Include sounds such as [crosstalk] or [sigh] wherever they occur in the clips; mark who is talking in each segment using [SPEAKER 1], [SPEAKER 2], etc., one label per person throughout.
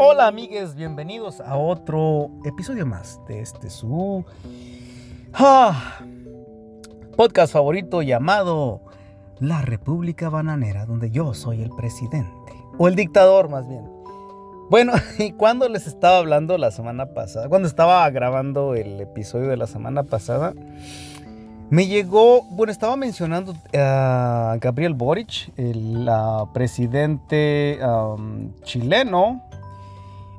[SPEAKER 1] Hola amigues, bienvenidos a otro episodio más de este su ah, podcast favorito llamado La República Bananera, donde yo soy el presidente, o el dictador más bien. Bueno, [laughs] y cuando les estaba hablando la semana pasada, cuando estaba grabando el episodio de la semana pasada, me llegó, bueno, estaba mencionando a Gabriel Boric, el presidente chileno.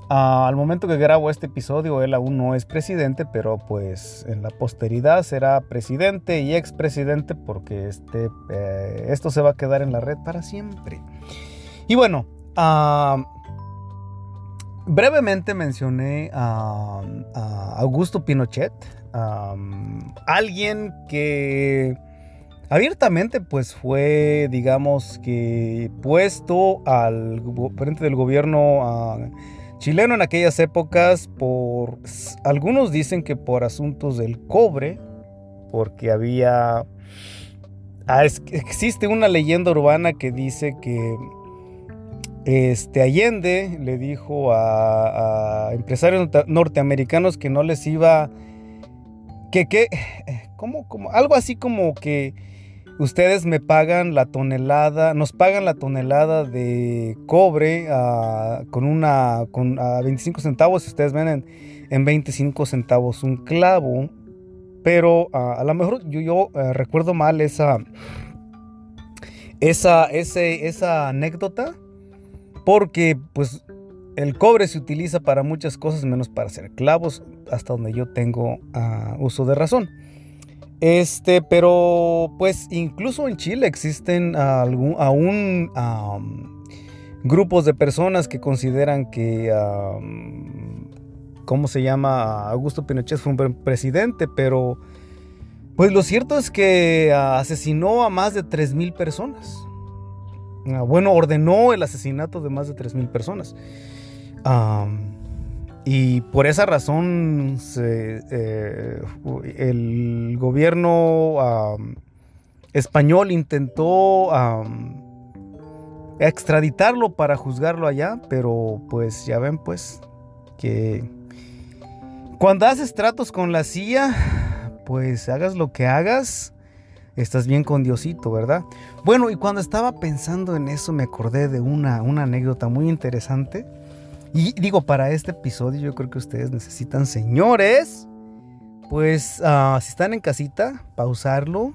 [SPEAKER 1] Al momento que grabo este episodio, él aún no es presidente, pero pues en la posteridad será presidente y expresidente porque este, eh, esto se va a quedar en la red para siempre. Y bueno, brevemente mencioné a Augusto Pinochet, alguien que abiertamente pues fue digamos que puesto al frente del gobierno ah, chileno en aquellas épocas por algunos dicen que por asuntos del cobre porque había ah, existe una leyenda urbana que dice que este Allende le dijo a, a empresarios norteamericanos que no les iba que, que, como, algo así como que ustedes me pagan la tonelada, nos pagan la tonelada de cobre ah, con una, con a 25 centavos, si ustedes venden en 25 centavos un clavo, pero ah, a lo mejor yo, yo eh, recuerdo mal esa, esa, ese, esa anécdota, porque pues el cobre se utiliza para muchas cosas menos para hacer clavos, hasta donde yo tengo ah, uso de razón. Este, pero pues incluso en Chile existen aún grupos de personas que consideran que, ¿cómo se llama? Augusto Pinochet fue un buen presidente, pero pues lo cierto es que asesinó a más de 3.000 personas. Ah, bueno, ordenó el asesinato de más de 3.000 personas y por esa razón eh, el gobierno español intentó extraditarlo para juzgarlo allá, pero pues ya ven pues que cuando haces tratos con la CIA, pues hagas lo que hagas, estás bien con Diosito, ¿verdad? Bueno, y cuando estaba pensando en eso me acordé de una, una anécdota muy interesante y digo, para este episodio yo creo que ustedes necesitan, señores, pues ah, si están en casita, pausarlo,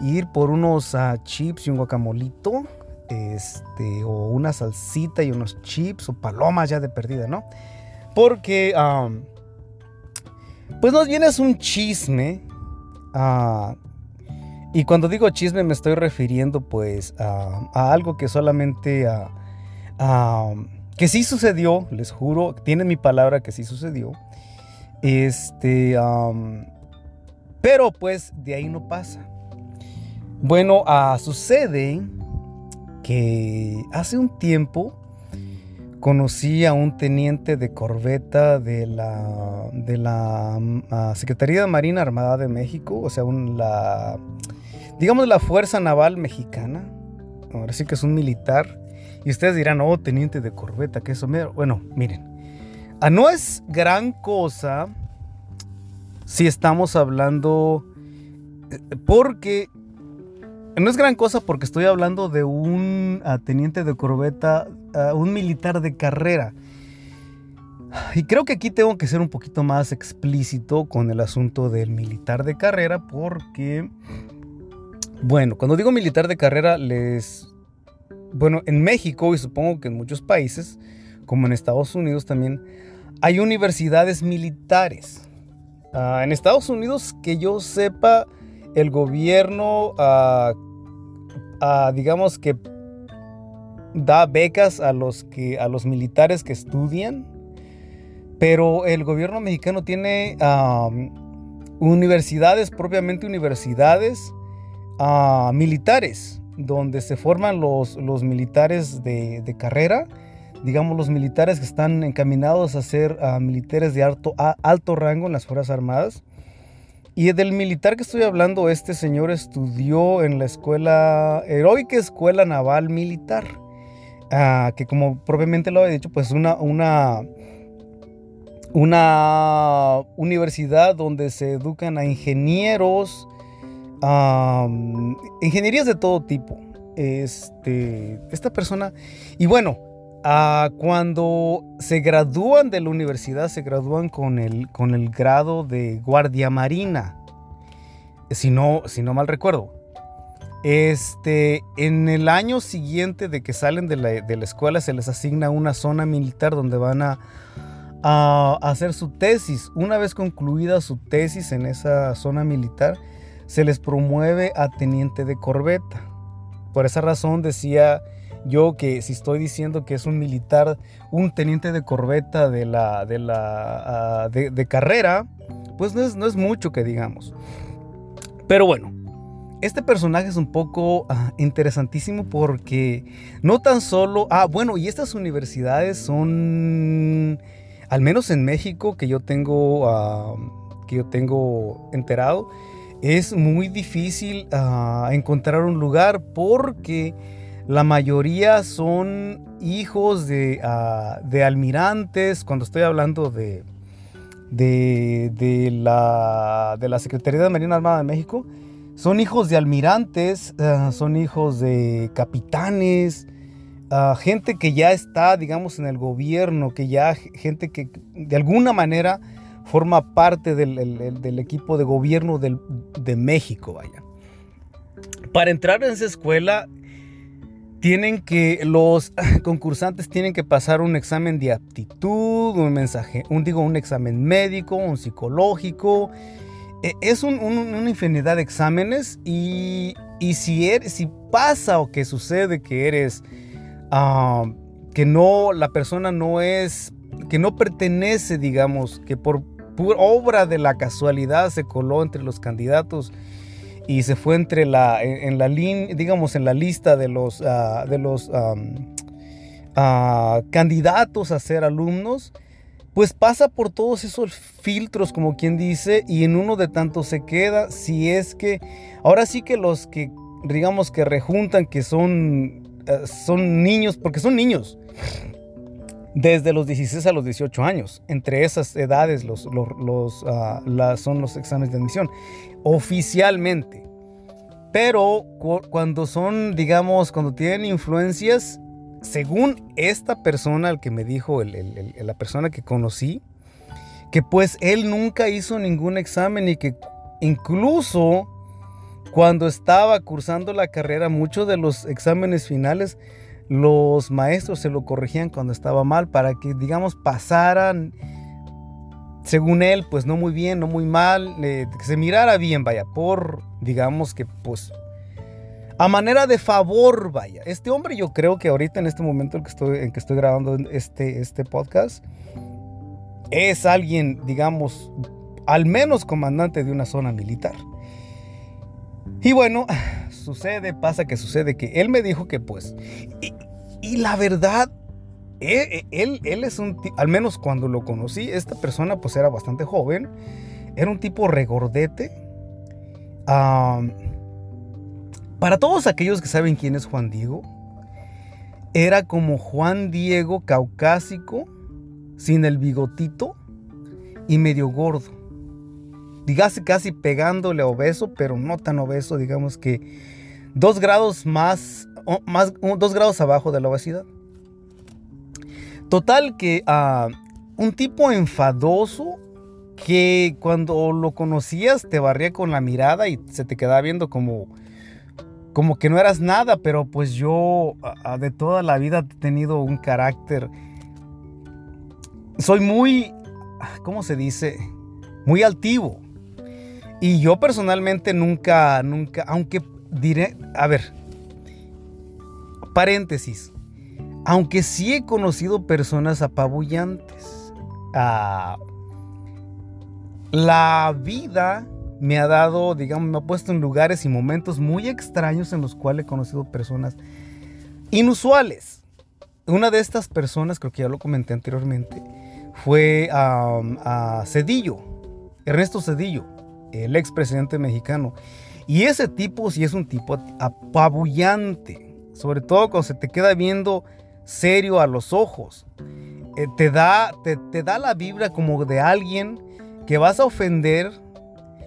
[SPEAKER 1] ir por unos ah, chips y un guacamolito, este, o una salsita y unos chips o palomas ya de perdida, ¿no? Porque, pues nos viene es un chisme. Ah, y cuando digo chisme me estoy refiriendo pues a algo que solamente que sí sucedió, les juro, tienen mi palabra que sí sucedió. Este, pero pues de ahí no pasa. Bueno, ah, sucede que hace un tiempo conocí a un teniente de corbeta de la, de la ah, Secretaría de Marina Armada de México, o sea, un, la, digamos la Fuerza Naval Mexicana. Ahora sí que es un militar y ustedes dirán, oh, teniente de corbeta, que eso me... Bueno, miren, no es gran cosa si estamos hablando... Eh, porque... No es gran cosa porque estoy hablando de un ah, teniente de corbeta, ah, un militar de carrera. Y creo que aquí tengo que ser un poquito más explícito con el asunto del militar de carrera porque, bueno, cuando digo militar de carrera les bueno, en México y supongo que en muchos países, como en Estados Unidos también, hay universidades militares. Ah, en Estados Unidos, que yo sepa, el gobierno, ah, ah, digamos que da becas a los, que, a los militares que estudian, pero el gobierno mexicano tiene universidades, propiamente universidades militares donde se forman los, los militares de, carrera, digamos los militares que están encaminados a ser militares de alto, alto rango en las Fuerzas Armadas. Y del militar que estoy hablando, este señor estudió en la escuela, heroica escuela naval militar. ah, que como propiamente lo he dicho, pues una, una, una universidad donde se educan a ingenieros, ingenierías de todo tipo. Este, esta persona, y bueno, cuando se gradúan de la universidad, se gradúan con el, con el grado de guardia marina. Si no, si no mal recuerdo. Este, en el año siguiente de que salen de la, escuela se les asigna una zona militar donde van a, a, hacer su tesis. Una vez concluida su tesis en esa zona militar, se les promueve a teniente de corbeta. Por esa razón decía yo que si estoy diciendo que es un militar, un teniente de corbeta de la de la ah, de, carrera, pues no es, no es mucho que digamos. Pero bueno, este personaje es un poco ah, interesantísimo porque no tan solo, ah, bueno, y estas universidades son, al menos en México, que yo tengo, ah, que yo tengo enterado, es muy difícil encontrar un lugar porque la mayoría son hijos ah, de, almirantes, cuando estoy hablando de, de, la, de la Secretaría de Marina Armada de México, son hijos de almirantes, ah, son hijos de capitanes, ah, gente que ya está, digamos, en el gobierno, que ya, gente que de alguna manera forma parte del, equipo de gobierno de México, vaya. Para entrar en esa escuela tienen que, los [laughs] concursantes tienen que pasar un examen de aptitud, un mensaje, un, digo, un examen médico, un psicológico. E, es una infinidad de exámenes y, si, eres, si pasa o que sucede que eres, ah, que no, la persona no es, que no pertenece, digamos, que por, por obra de la casualidad se coló entre los candidatos y se fue entre la, en, la digamos, en la lista de los, ah, de los ah, candidatos a ser alumnos, pues pasa por todos esos filtros, como quien dice, y en uno de tantos se queda, si es que, ahora sí que los que, digamos, que rejuntan, que son, ah, son niños, porque son niños, desde los 16 a los 18 años. Entre esas edades los, son los exámenes de admisión oficialmente. Pero cuando son, digamos, cuando tienen influencias, según esta persona, el que me dijo, la persona que conocí, que pues él nunca hizo ningún examen y que incluso cuando estaba cursando la carrera, muchos de los exámenes finales, los maestros se lo corregían cuando estaba mal para que, digamos, pasaran según él, pues no muy bien, no muy mal, que se mirara bien, vaya, por, digamos que, pues, a manera de favor, vaya. Este hombre yo creo que ahorita en este momento en que estoy, en que estoy grabando este, este podcast, es alguien, digamos, al menos comandante de una zona militar. Y bueno, sucede, pasa que sucede que él me dijo que pues, y, y la verdad, e, e, él, él, es un, al menos cuando lo conocí, esta persona pues era bastante joven, era un tipo regordete. para todos aquellos que saben quién es Juan Diego, era como Juan Diego caucásico, sin el bigotito y medio gordo. Dígase casi pegándole a obeso, pero no tan obeso, digamos que dos grados más, más dos grados abajo de la obesidad. Total que uh, un tipo enfadoso que cuando lo conocías te barría con la mirada y se te quedaba viendo como, como que no eras nada, pero pues yo uh, de toda la vida he tenido un carácter. Soy muy, ¿cómo se dice? Muy altivo. Y yo personalmente nunca, nunca, aunque diré, a ver, paréntesis, aunque sí he conocido personas apabullantes. Ah, la vida me ha dado, digamos, me ha puesto en lugares y momentos muy extraños en los cuales he conocido personas inusuales. Una de estas personas, creo que ya lo comenté anteriormente, fue a Cedillo, Ernesto Cedillo, el expresidente mexicano. Y ese tipo sí es un tipo apabullante, sobre todo cuando se te queda viendo serio a los ojos. Eh, te, da, te, da la vibra como de alguien que vas a ofender,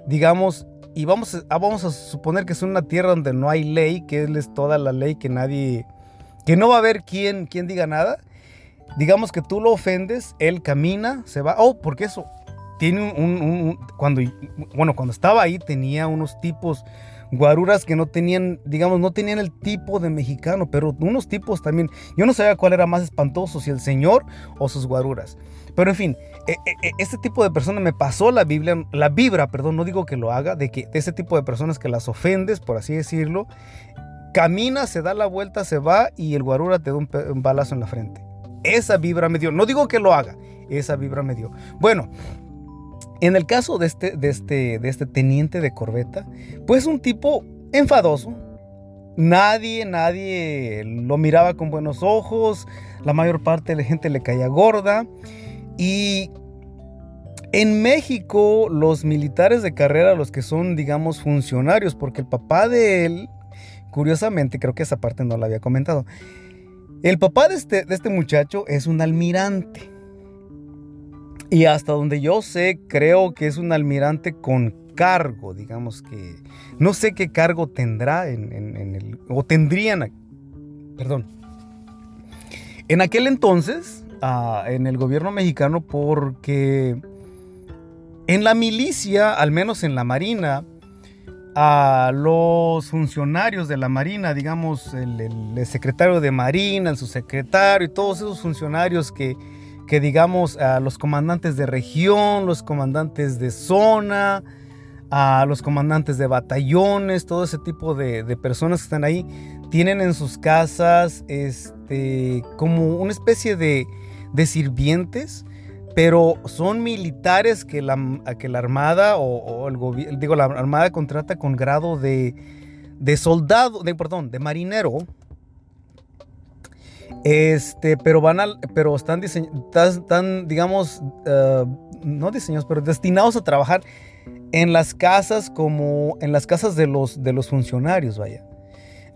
[SPEAKER 1] digamos, y vamos a, ah, vamos a suponer que es una tierra donde no hay ley, que es toda la ley, que nadie, que no va a haber quien, quien diga nada. Digamos que tú lo ofendes, él camina, se va. Oh, porque eso tiene un, cuando, bueno, cuando estaba ahí tenía unos tipos guaruras que no tenían, digamos, no tenían el tipo de mexicano, pero unos tipos también. Yo no sabía cuál era más espantoso, si el señor o sus guaruras. Pero en fin, e, e, e, este tipo de personas me pasó la Biblia, la vibra, perdón, no digo que lo haga, de que ese tipo de personas que las ofendes, por así decirlo, camina, se da la vuelta, se va y el guarura te da un, un balazo en la frente. Esa vibra me dio. No digo que lo haga, esa vibra me dio. Bueno, en el caso de este, este, de este teniente de corbeta, pues un tipo enfadoso. Nadie, nadie lo miraba con buenos ojos. La mayor parte de la gente le caía gorda. Y en México, los militares de carrera, los que son, digamos, funcionarios, porque el papá de él, curiosamente, creo que esa parte no la había comentado. El papá de este, de este muchacho es un almirante. Y hasta donde yo sé, creo que es un almirante con cargo, digamos que no sé qué cargo tendrá en, el, o tendrían, perdón, en aquel entonces, ah, en el gobierno mexicano, porque en la milicia, al menos en la marina, a los funcionarios de la Marina, digamos, el, el, secretario de Marina, el subsecretario y todos esos funcionarios que que digamos a los comandantes de región, los comandantes de zona, a los comandantes de batallones, todo ese tipo de, personas que están ahí, tienen en sus casas este, como una especie de, sirvientes, pero son militares que la, que la Armada o, el digo, la Armada contrata con grado de, de soldado, de, perdón, de marinero, este, pero van al, pero están, están digamos, eh, no diseñados, pero destinados a trabajar en las casas como en las casas de los, de los funcionarios, vaya.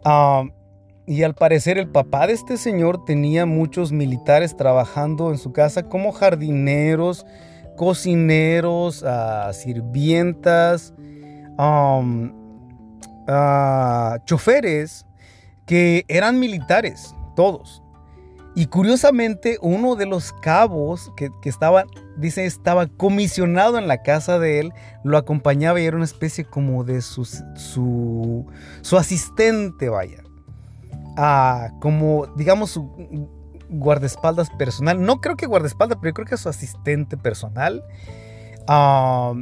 [SPEAKER 1] Ah, y al parecer el papá de este señor tenía muchos militares trabajando en su casa como jardineros, cocineros, uh, sirvientas, uh, choferes que eran militares, todos. Y curiosamente, uno de los cabos que, estaba, dice, estaba comisionado en la casa de él, lo acompañaba y era una especie como de su, su, asistente, vaya. Ah, como, digamos, su guardaespaldas personal. No creo que guardaespaldas, pero yo creo que su asistente personal. Ah,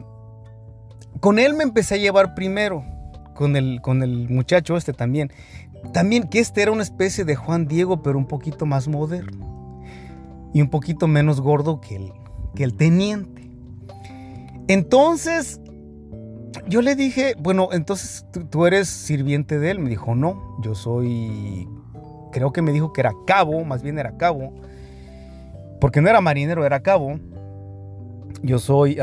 [SPEAKER 1] con él me empecé a llevar primero, con el, con el muchacho este también. También que este era una especie de Juan Diego, pero un poquito más moderno. Y un poquito menos gordo que el, que el teniente. Entonces, yo le dije, bueno, entonces ¿tú, eres sirviente de él. Me dijo, no, yo soy, creo que me dijo que era cabo, más bien era cabo. Porque no era marinero, era cabo. Yo soy,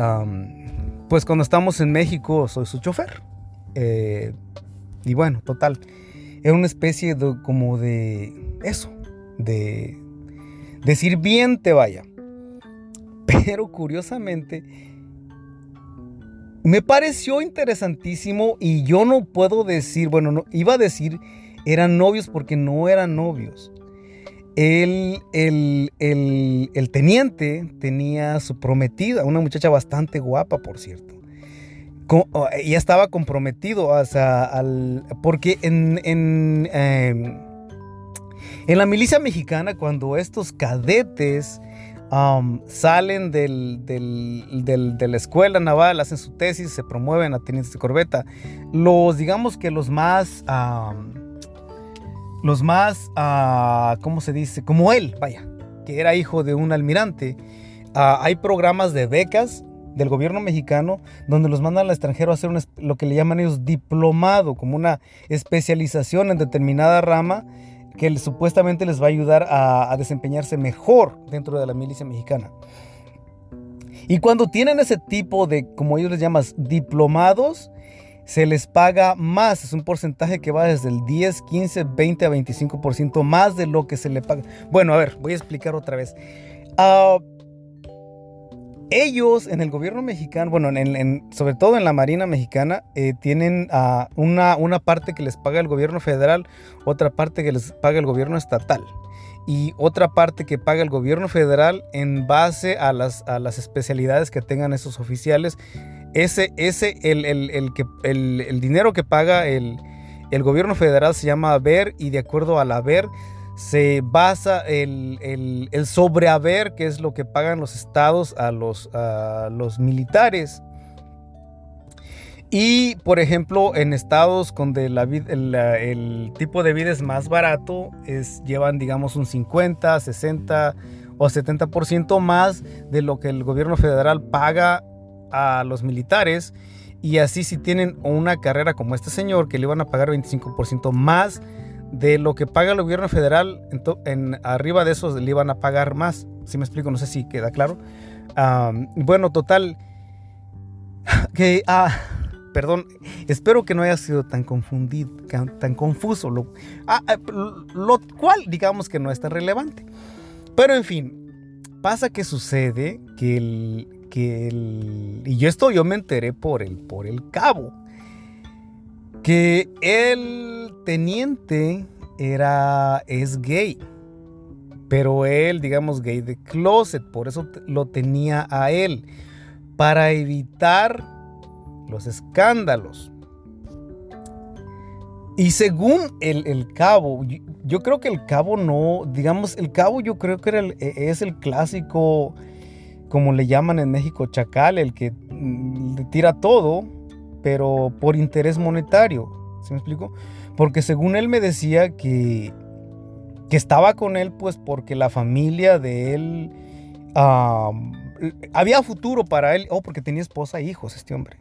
[SPEAKER 1] pues cuando estamos en México, soy su chofer. Eh, y bueno, total. Era una especie de, como de eso, de, de sirviente, vaya. Pero curiosamente, me pareció interesantísimo y yo no puedo decir, bueno, no, iba a decir eran novios porque no eran novios. El, el, teniente tenía su prometida, una muchacha bastante guapa, por cierto ya estaba comprometido, al, porque en, en, em, en, la milicia mexicana, cuando estos cadetes um, salen del, del, de la escuela naval, hacen su tesis, se promueven a tenientes de corbeta, los, digamos que los más, los más, uh, ¿cómo se dice? Como él, vaya, que era hijo de un almirante, ah, hay programas de becas del gobierno mexicano, donde los mandan al extranjero a hacer lo que le llaman ellos diplomado, como una especialización en determinada rama que supuestamente les va a ayudar a, desempeñarse mejor dentro de la milicia mexicana. Y cuando tienen ese tipo de, como ellos les llaman, diplomados, se les paga más. Es un porcentaje que va desde el 10, 15, 20 a 25% más de lo que se le paga. Bueno, a ver, voy a explicar otra vez. Ah, ellos en el gobierno mexicano, bueno, sobre todo en la Marina mexicana, eh, tienen ah, una, parte que les paga el gobierno federal, otra parte que les paga el gobierno estatal. Y otra parte que paga el gobierno federal en base a las, especialidades que tengan esos oficiales ese, el, el, dinero que paga el, gobierno federal se llama haber y de acuerdo al haber se basa el, el, sobrehaber, que es lo que pagan los estados a los, a los militares. Y, por ejemplo, en estados donde la, el, tipo de vida es más barato, es, llevan, digamos, un 50, 60 o 70% más de lo que el gobierno federal paga a los militares y así si tienen una carrera como este señor que le iban a pagar 25% más de lo que paga el gobierno federal, en, arriba de eso le iban a pagar más. Si me explico, no sé si queda claro. bueno, total, [laughs] que, ah, perdón, espero que no haya sido tan confundido, tan confuso, lo, ah, ah, lo cual digamos que no es tan relevante. Pero en fin, pasa que sucede que el, y esto yo me enteré por el, por el cabo, que el teniente era, es gay, pero él, digamos, gay de closet, por eso lo tenía a él, para evitar los escándalos. Y según el, el, cabo, yo, creo que el cabo no, digamos, el cabo yo creo que era e, es el clásico como le llaman en México, chacal, el que mm, le tira todo, pero por interés monetario. ¿Se me explico? Porque según él me decía que, que estaba con él, pues porque la familia de él había futuro para él. Oh, porque tenía esposa e hijos este hombre.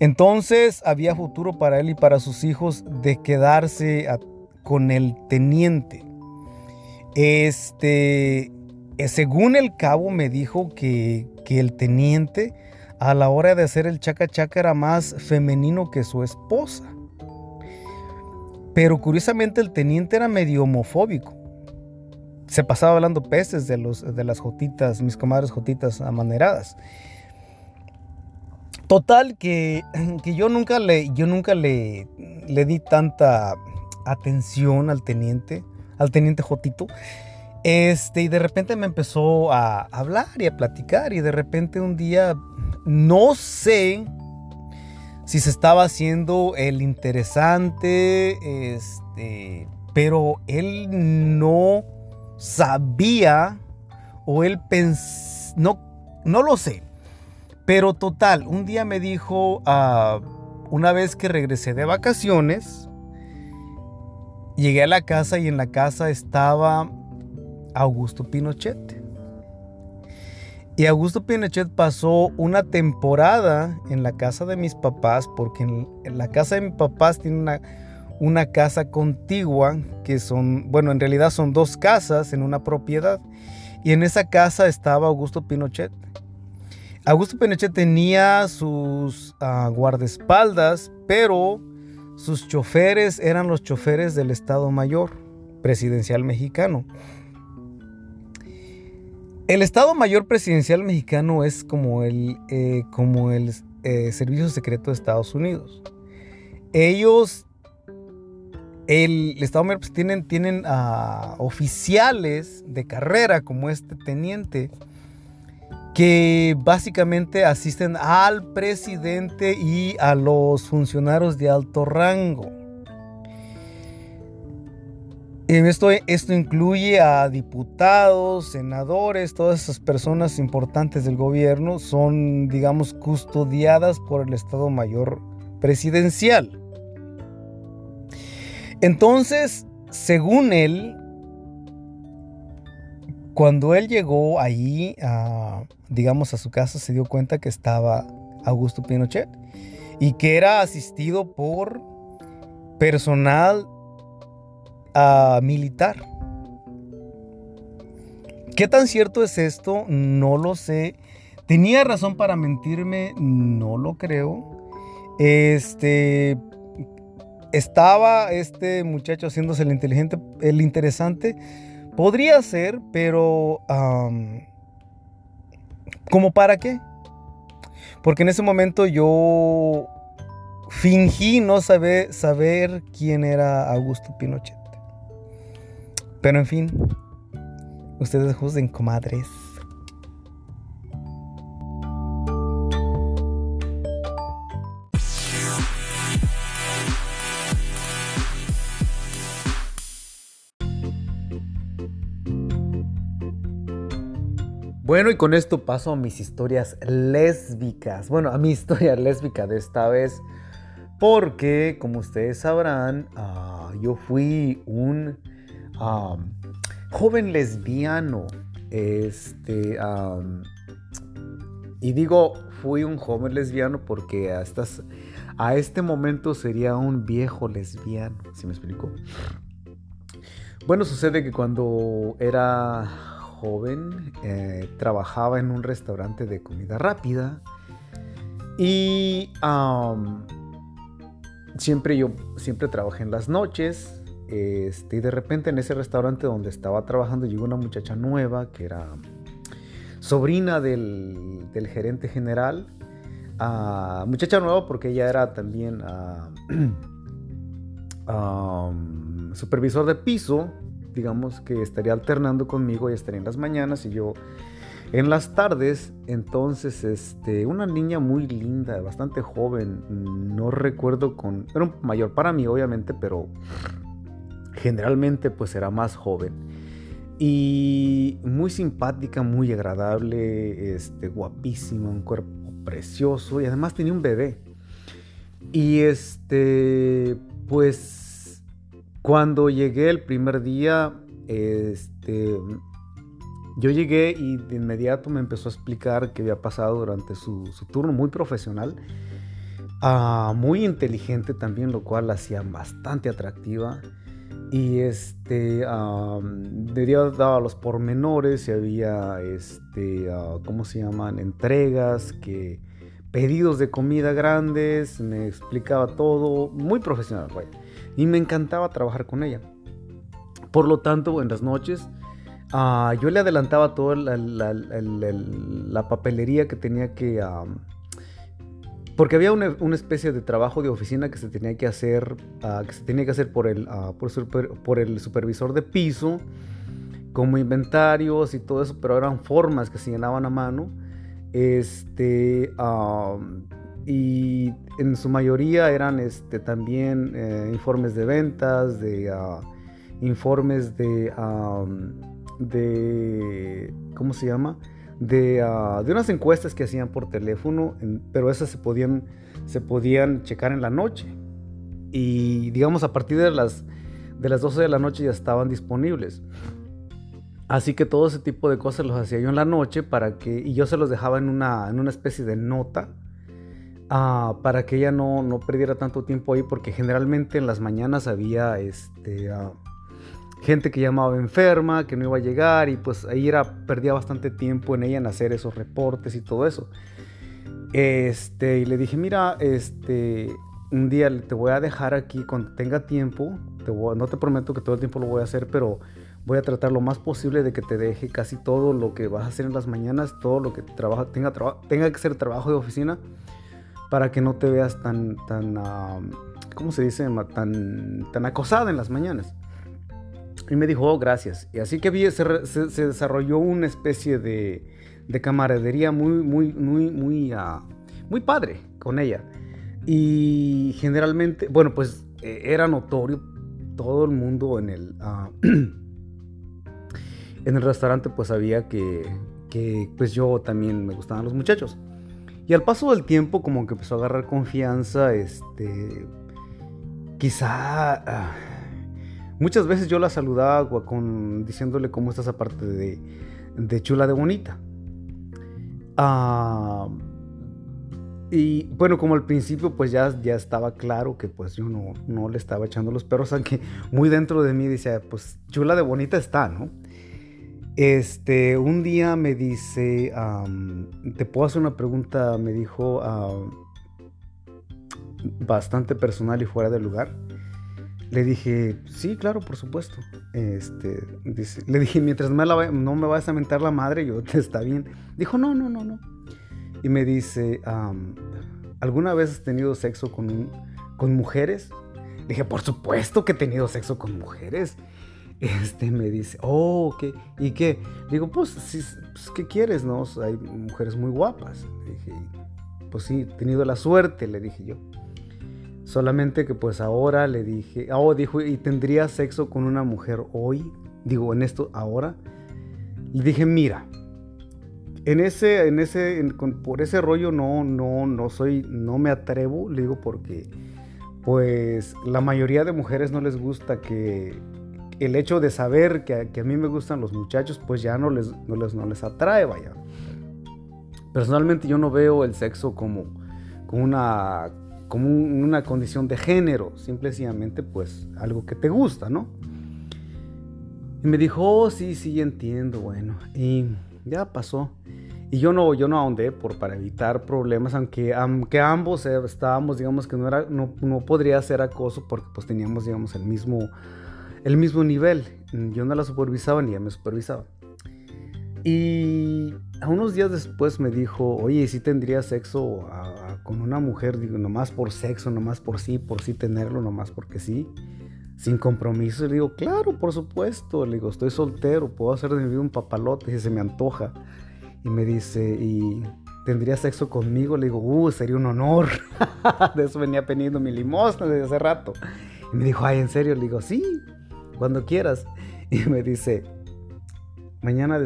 [SPEAKER 1] Entonces había futuro para él y para sus hijos de quedarse con el teniente. Este, eh, según el cabo me dijo que, el teniente a la hora de hacer el chaca chaca era más femenino que su esposa. Pero curiosamente el teniente era medio homofóbico. Se pasaba hablando peces de, los, de las jotitas, mis comadres jotitas amaneradas. Total que, que yo nunca, le, yo nunca le, le di tanta atención al teniente, al teniente Jotito. Este, y de repente me empezó a hablar y a platicar y de repente un día, no sé si se estaba haciendo el interesante, este, pero él no sabía o él pensó, no, no lo sé, pero total, un día me dijo, uh, una vez que regresé de vacaciones, llegué a la casa y en la casa estaba Augusto Pinochet. Y Augusto Pinochet pasó una temporada en la casa de mis papás, porque la casa de mis papás tiene una, una casa contigua, que son, bueno, en realidad son dos casas en una propiedad. Y en esa casa estaba Augusto Pinochet. Augusto Pinochet tenía sus uh, guardaespaldas, pero sus choferes eran los choferes del Estado Mayor presidencial mexicano. El Estado Mayor Presidencial Mexicano es como el, eh, como el eh, Servicio Secreto de Estados Unidos. Ellos, el, Estado Mayor pues, tienen, tienen oficiales de carrera como este teniente que básicamente asisten al presidente y a los funcionarios de alto rango. Esto, incluye a diputados, senadores, todas esas personas importantes del gobierno son, digamos, custodiadas por el Estado Mayor Presidencial. Entonces, según él, cuando él llegó allí, a, digamos, a su casa, se dio cuenta que estaba Augusto Pinochet y que era asistido por personal militar. ¿Qué tan cierto es esto? No lo sé. ¿Tenía razón para mentirme? No lo creo. Este, estaba este muchacho haciéndose el inteligente, el interesante. Podría ser, pero ¿como para qué? Porque en ese momento yo fingí no saber, saber quién era Augusto Pinochet. Pero en fin, ustedes juzguen, comadres. Bueno, y con esto paso a mis historias lésbicas. Bueno, a mi [laughs] historia lésbica de esta vez. Porque, como ustedes sabrán, ah, yo fui un joven lesbiano. Este. y digo, fui un joven lesbiano porque a, a este momento sería un viejo lesbiano. ¿Sí me explico? Bueno, sucede que cuando era joven eh, trabajaba en un restaurante de comida rápida y siempre yo siempre trabajé en las noches este, y de repente en ese restaurante donde estaba trabajando llegó una muchacha nueva que era sobrina del, gerente general ah, muchacha nueva porque ella era también ah, [clears throat] supervisor de piso digamos que estaría alternando conmigo y estaría en las mañanas y yo en las tardes. Entonces, este, una niña muy linda, bastante joven, no recuerdo con, era un mayor para mí obviamente, pero generalmente pues era más joven. Y muy simpática, muy agradable, este, guapísima, un cuerpo precioso y además tenía un bebé. Y este, pues cuando llegué el primer día, este, yo llegué y de inmediato me empezó a explicar qué había pasado durante su, turno, muy profesional, ah, muy inteligente también, lo cual la hacía bastante atractiva. Y este, uh, daba los pormenores, y había, este, ah, ¿cómo se llaman? Entregas, que, pedidos de comida grandes, me explicaba todo, muy profesional, güey y me encantaba trabajar con ella. Por lo tanto, en las noches ah, yo le adelantaba toda la, papelería que tenía que... porque había una, especie de trabajo de oficina que se tenía que hacer, ah, que se tenía que hacer por el, ah, por, el supervisor de piso, como inventarios y todo eso, pero eran formas que se llenaban a mano. Este, y en su mayoría eran este, también eh, informes de ventas, de ah, informes de, de, ¿cómo se llama? De, ah, de, unas encuestas que hacían por teléfono, pero esas se podían, se podían checar en la noche. Y digamos a partir de las, de las 12 de la noche ya estaban disponibles. Así que todo ese tipo de cosas los hacía yo en la noche para que, y yo se los dejaba en una, en una especie de nota Ah, para que ella no, no, perdiera tanto tiempo ahí, porque generalmente en las mañanas había este, ah, gente que llamaba enferma, que no iba a llegar, y pues ahí era, perdía bastante tiempo en ella en hacer esos reportes y todo eso. Este, y le dije, mira, este, un día te voy a dejar aquí cuando tenga tiempo, no te prometo que todo el tiempo lo voy a hacer, pero voy a tratar lo más posible de que te deje casi todo lo que vas a hacer en las mañanas, todo lo que trabaja, tenga, tenga que ser trabajo de oficina para que no te veas tan, tan, ¿cómo se dice? Tan, tan acosada en las mañanas. Y me dijo, oh, gracias. Y así que vi, se, desarrolló una especie de, de, camaradería muy, muy, muy, muy, uh, muy padre con ella. Y generalmente, bueno, pues e, era notorio, todo el mundo en el, uh, [clears throat] en el restaurante pues sabía que, que pues yo también me gustaban los muchachos. Y al paso del tiempo como que empezó a agarrar confianza, este, quizá... Ah, muchas veces yo la saludaba con, diciéndole cómo estás aparte de, de chula de bonita. Ah, y bueno, como al principio pues ya, ya estaba claro que pues yo no, no le estaba echando los perros, [laughs] aunque muy dentro de mí decía, pues chula de bonita está, ¿no? Este, un día me dice, ¿te puedo hacer una pregunta? Me dijo, bastante personal y fuera de lugar. Le dije, sí, claro, por supuesto. Este, le dije, mientras no me vayas a mentar la madre, yo te está bien. Dijo, no, no, no, no. Y me dice, ¿alguna vez has tenido sexo con, con mujeres? Le dije, por supuesto que he tenido sexo con mujeres. Este me dice, oh, ¿qué? ¿Y qué? Digo, pues, pues, ¿qué quieres, no? Hay mujeres muy guapas. Le dije, pues sí, he tenido la suerte, le dije yo. Solamente que pues ahora le dije, oh, dijo, ¿y tendría sexo con una mujer hoy? Digo, en esto, ahora. Le dije, mira, en ese, en ese, por ese rollo no, no, no soy, no me atrevo, le digo porque, pues, la mayoría de mujeres no les gusta que el hecho de saber que, a mí me gustan los muchachos, pues ya no les, no les, no les atrae, vaya. Personalmente yo no veo el sexo como, como una como una condición de género, simplemente pues algo que te gusta, ¿no? Y me dijo, oh, sí, sí, entiendo, bueno, y ya pasó. Y yo no, yo no ahondé por, para evitar problemas, aunque, aunque ambos estábamos, digamos que no, era, no, no, podría ser acoso porque pues teníamos, digamos, el mismo, el mismo nivel. Yo no la supervisaba ni ella me supervisaba. Y a unos días después me dijo, oye, si tendría sexo con una mujer? Digo, nomás por sexo, nomás por sí, por sí tenerlo, nomás porque sí, sin compromiso. le digo, claro, por supuesto. Le digo, estoy soltero, puedo hacer de mi vida un papalote si se me antoja. Y me dice, ¿y tendría sexo conmigo? Le digo, uh, sería un honor. [laughs] de eso venía peniendo mi limosna desde hace rato. Y me dijo, ay, ¿en serio? Le digo, sí, cuando quieras. Y me dice, mañana,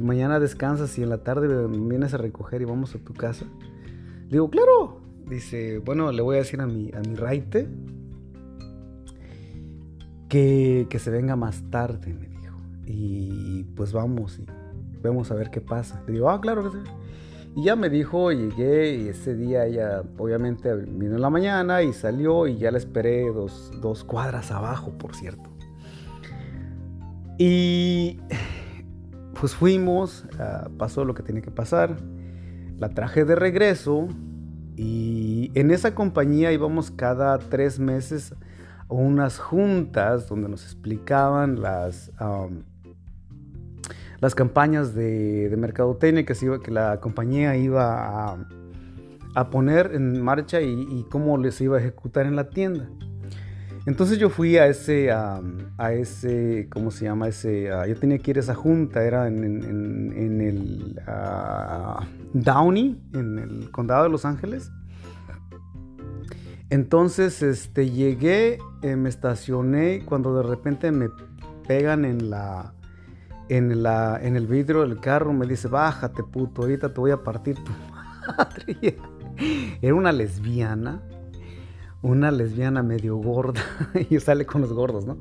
[SPEAKER 1] mañana descansas y en la tarde vienes a recoger y vamos a tu casa. Digo, claro. Dice, bueno, le voy a decir a mi, a mi raite que, que se venga más tarde, me dijo. Y pues vamos y vemos a ver qué pasa. Le digo, ah, claro que sí. Y ya me dijo, llegué y ese día ella obviamente vino en la mañana y salió y ya la esperé dos, dos cuadras abajo, por cierto. Y pues fuimos, ah, pasó lo que tenía que pasar, la traje de regreso y en esa compañía íbamos cada tres meses a unas juntas donde nos explicaban las, las campañas de, de mercadotecnia que, que la compañía iba a, poner en marcha y cómo les iba a ejecutar en la tienda. Entonces yo fui a ese, a ese, ¿cómo se llama? Ese, yo tenía que ir a esa junta, era en, en, el Downey, en el condado de Los Ángeles. Entonces, este, llegué, eh, me estacioné, cuando de repente me pegan en la, en la, en el vidrio del carro, me dice, bájate puto, ahorita te voy a partir tu [laughs] madre. Era una lesbiana una lesbiana medio gorda [laughs] y sale con los gordos, ¿no?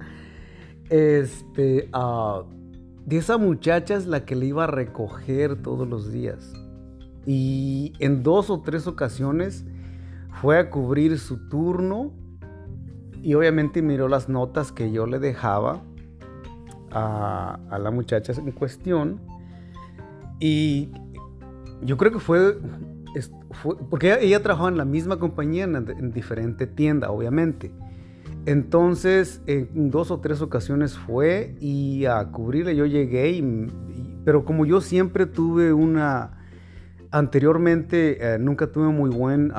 [SPEAKER 1] Este, uh, de esa muchacha es la que le iba a recoger todos los días. Y en dos o tres ocasiones fue a cubrir su turno y obviamente miró las notas que yo le dejaba a, a la muchacha en cuestión. Y yo creo que fue porque ella, trabajaba en la misma compañía, en, diferente tienda, obviamente. Entonces, en dos o tres ocasiones fue y a cubrirle yo llegué, pero como yo siempre tuve una, anteriormente eh, nunca tuve muy buen,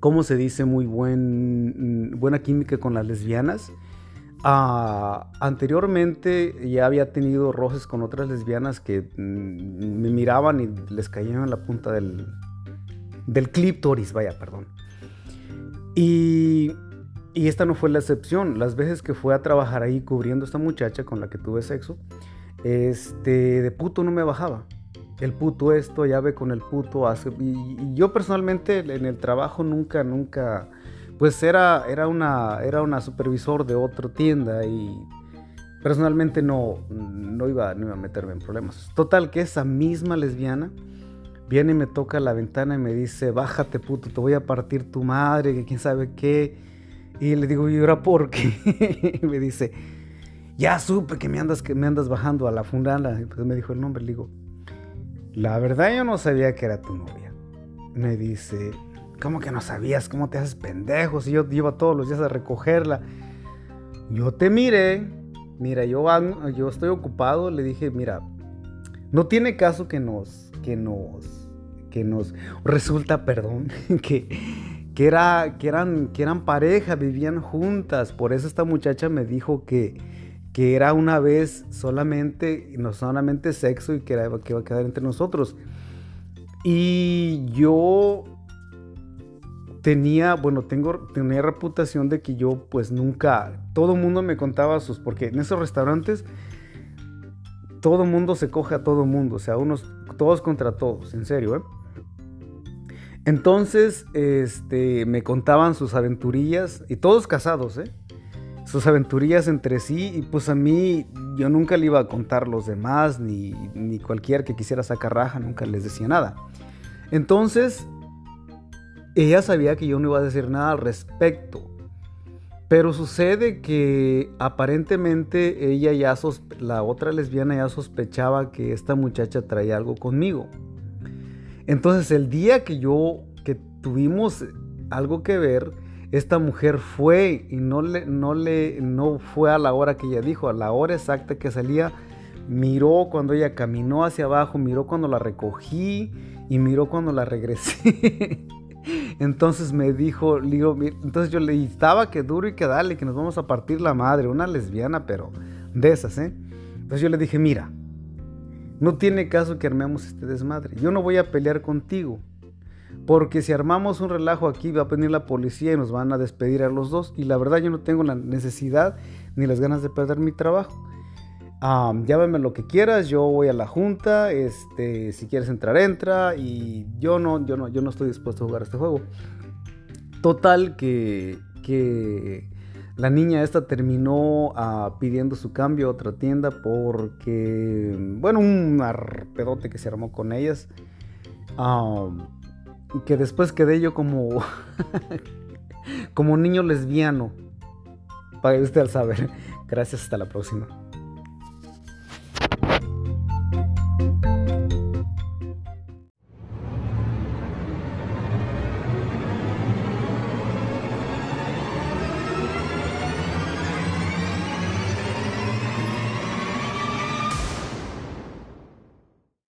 [SPEAKER 1] ¿cómo se dice? Muy buen, buena química con las lesbianas. Ah, anteriormente ya había tenido roces con otras lesbianas que mm, me miraban y les caían en la punta del, del clítoris, vaya, perdón. Y, esta no fue la excepción. Las veces que fue a trabajar ahí cubriendo a esta muchacha con la que tuve sexo, este, de puto no me bajaba. El puto esto, ya ve con el puto y yo personalmente en el trabajo nunca, nunca pues era, era, una, era una supervisor de otra tienda y personalmente no, no, iba, no iba a meterme en problemas. Total, que esa misma lesbiana viene y me toca la ventana y me dice, bájate puto, te voy a partir tu madre, que quién sabe qué. Y le digo, ¿y ahora por qué? [laughs] y me dice, ya supe que me andas, que me andas bajando a la fundana. Pues me dijo el nombre, digo, la verdad yo no sabía que era tu novia. Me dice, ¿cómo que no sabías? ¿Cómo te haces pendejo? Si yo iba todos los días a recogerla. Yo te miré, mira, yo, yo estoy ocupado, le dije, mira, no tiene caso que nos, que nos, que nos, resulta, perdón, [laughs] que, que, era, que, eran, que eran pareja, vivían juntas, por eso esta muchacha me dijo que, que era una vez solamente, no solamente sexo y que, era, que iba a quedar entre nosotros. Y yo tenía, bueno, tengo, tenía reputación de que yo pues nunca, todo mundo me contaba sus, porque en esos restaurantes todo mundo se coge a todo mundo, o sea, unos, todos contra todos, en serio, ¿eh? Entonces, este, me contaban sus aventurillas, y todos casados, ¿eh? sus aventurillas entre sí y pues a mí yo nunca le iba a contar los demás ni, ni cualquier que quisiera sacar raja, nunca les decía nada. Entonces, ella sabía que yo no iba a decir nada al respecto. Pero sucede que aparentemente ella ya, la otra lesbiana ya sospechaba que esta muchacha traía algo conmigo. Entonces el día que yo, que tuvimos algo que ver, esta mujer fue y no le, no le, no fue a la hora que ella dijo, a la hora exacta que salía, miró cuando ella caminó hacia abajo, miró cuando la recogí y miró cuando la regresé. [laughs] entonces me dijo, digo, entonces yo le estaba que duro y que dale, que nos vamos a partir la madre, una lesbiana, pero de esas, ¿eh? Entonces yo le dije, mira, no tiene caso que armemos este desmadre, yo no voy a pelear contigo. Porque si armamos un relajo aquí va a venir la policía y nos van a despedir a los dos. Y la verdad yo no tengo la necesidad ni las ganas de perder mi trabajo. Um, llámame lo que quieras, yo voy a la junta, este, si quieres entrar, entra. Y yo no, yo no, yo no estoy dispuesto a jugar este juego. Total que, que la niña esta terminó uh, pidiendo su cambio a otra tienda porque, bueno, un arpedote que se armó con ellas. Que después quedé yo como [laughs] como niño lesbiano. Para usted al saber. Gracias, hasta la próxima.